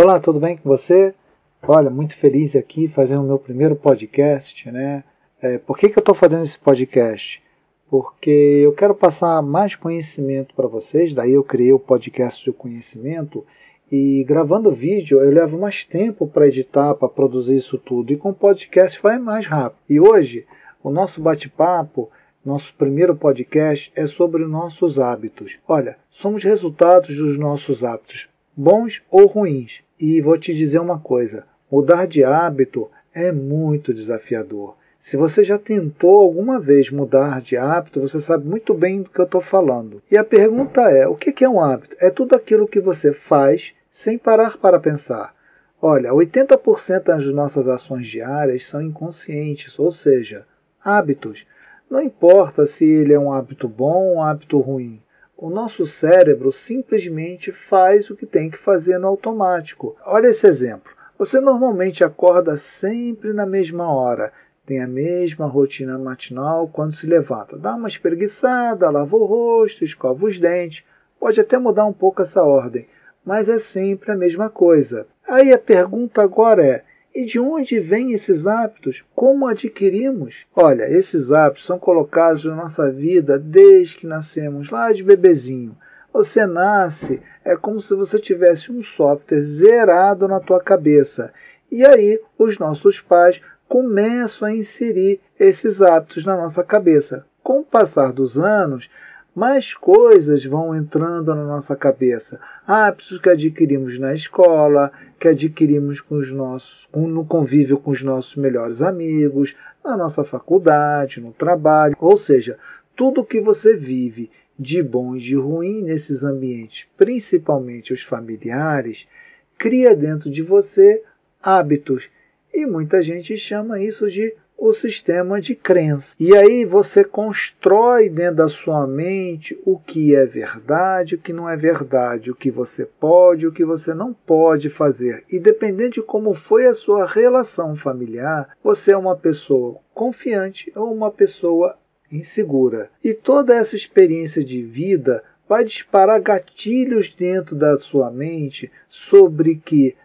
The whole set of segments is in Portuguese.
Olá, tudo bem com você? Olha, muito feliz aqui fazendo o meu primeiro podcast, né? É, por que, que eu estou fazendo esse podcast? Porque eu quero passar mais conhecimento para vocês, daí eu criei o podcast de conhecimento e gravando vídeo eu levo mais tempo para editar, para produzir isso tudo, e com podcast vai mais rápido. E hoje o nosso bate-papo nosso primeiro podcast é sobre nossos hábitos. Olha, somos resultados dos nossos hábitos, bons ou ruins. E vou te dizer uma coisa: mudar de hábito é muito desafiador. Se você já tentou alguma vez mudar de hábito, você sabe muito bem do que eu estou falando. E a pergunta é: o que é um hábito? É tudo aquilo que você faz sem parar para pensar. Olha, 80% das nossas ações diárias são inconscientes, ou seja, hábitos. Não importa se ele é um hábito bom ou um hábito ruim. O nosso cérebro simplesmente faz o que tem que fazer no automático. Olha esse exemplo. Você normalmente acorda sempre na mesma hora, tem a mesma rotina matinal quando se levanta. Dá uma espreguiçada, lava o rosto, escova os dentes. Pode até mudar um pouco essa ordem, mas é sempre a mesma coisa. Aí a pergunta agora é: e de onde vêm esses hábitos? Como adquirimos? Olha, esses hábitos são colocados na nossa vida desde que nascemos, lá de bebezinho. Você nasce, é como se você tivesse um software zerado na tua cabeça. E aí os nossos pais começam a inserir esses hábitos na nossa cabeça. Com o passar dos anos, mais coisas vão entrando na nossa cabeça. Hábitos que adquirimos na escola, que adquirimos com os nossos, no convívio com os nossos melhores amigos, na nossa faculdade, no trabalho. Ou seja, tudo que você vive de bom e de ruim nesses ambientes, principalmente os familiares, cria dentro de você hábitos. E muita gente chama isso de o sistema de crença. E aí você constrói dentro da sua mente o que é verdade, o que não é verdade, o que você pode, o que você não pode fazer. E dependendo de como foi a sua relação familiar, você é uma pessoa confiante ou uma pessoa insegura. E toda essa experiência de vida vai disparar gatilhos dentro da sua mente sobre que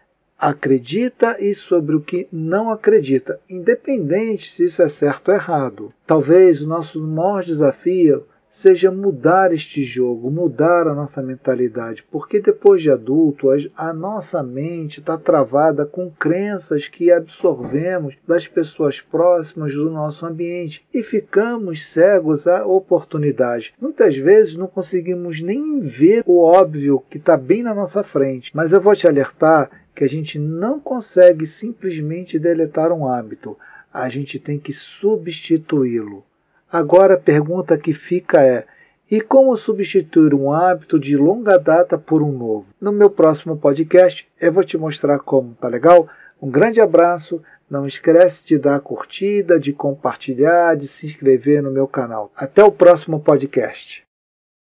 acredita e sobre o que não acredita, independente se isso é certo ou errado. Talvez o nosso maior desafio seja mudar este jogo, mudar a nossa mentalidade, porque depois de adulto a nossa mente está travada com crenças que absorvemos das pessoas próximas do nosso ambiente e ficamos cegos à oportunidade. Muitas vezes não conseguimos nem ver o óbvio que está bem na nossa frente, mas eu vou te alertar que a gente não consegue simplesmente deletar um hábito, a gente tem que substituí-lo. Agora a pergunta que fica é: e como substituir um hábito de longa data por um novo? No meu próximo podcast eu vou te mostrar como, tá legal? Um grande abraço, não esquece de dar curtida, de compartilhar, de se inscrever no meu canal. Até o próximo podcast.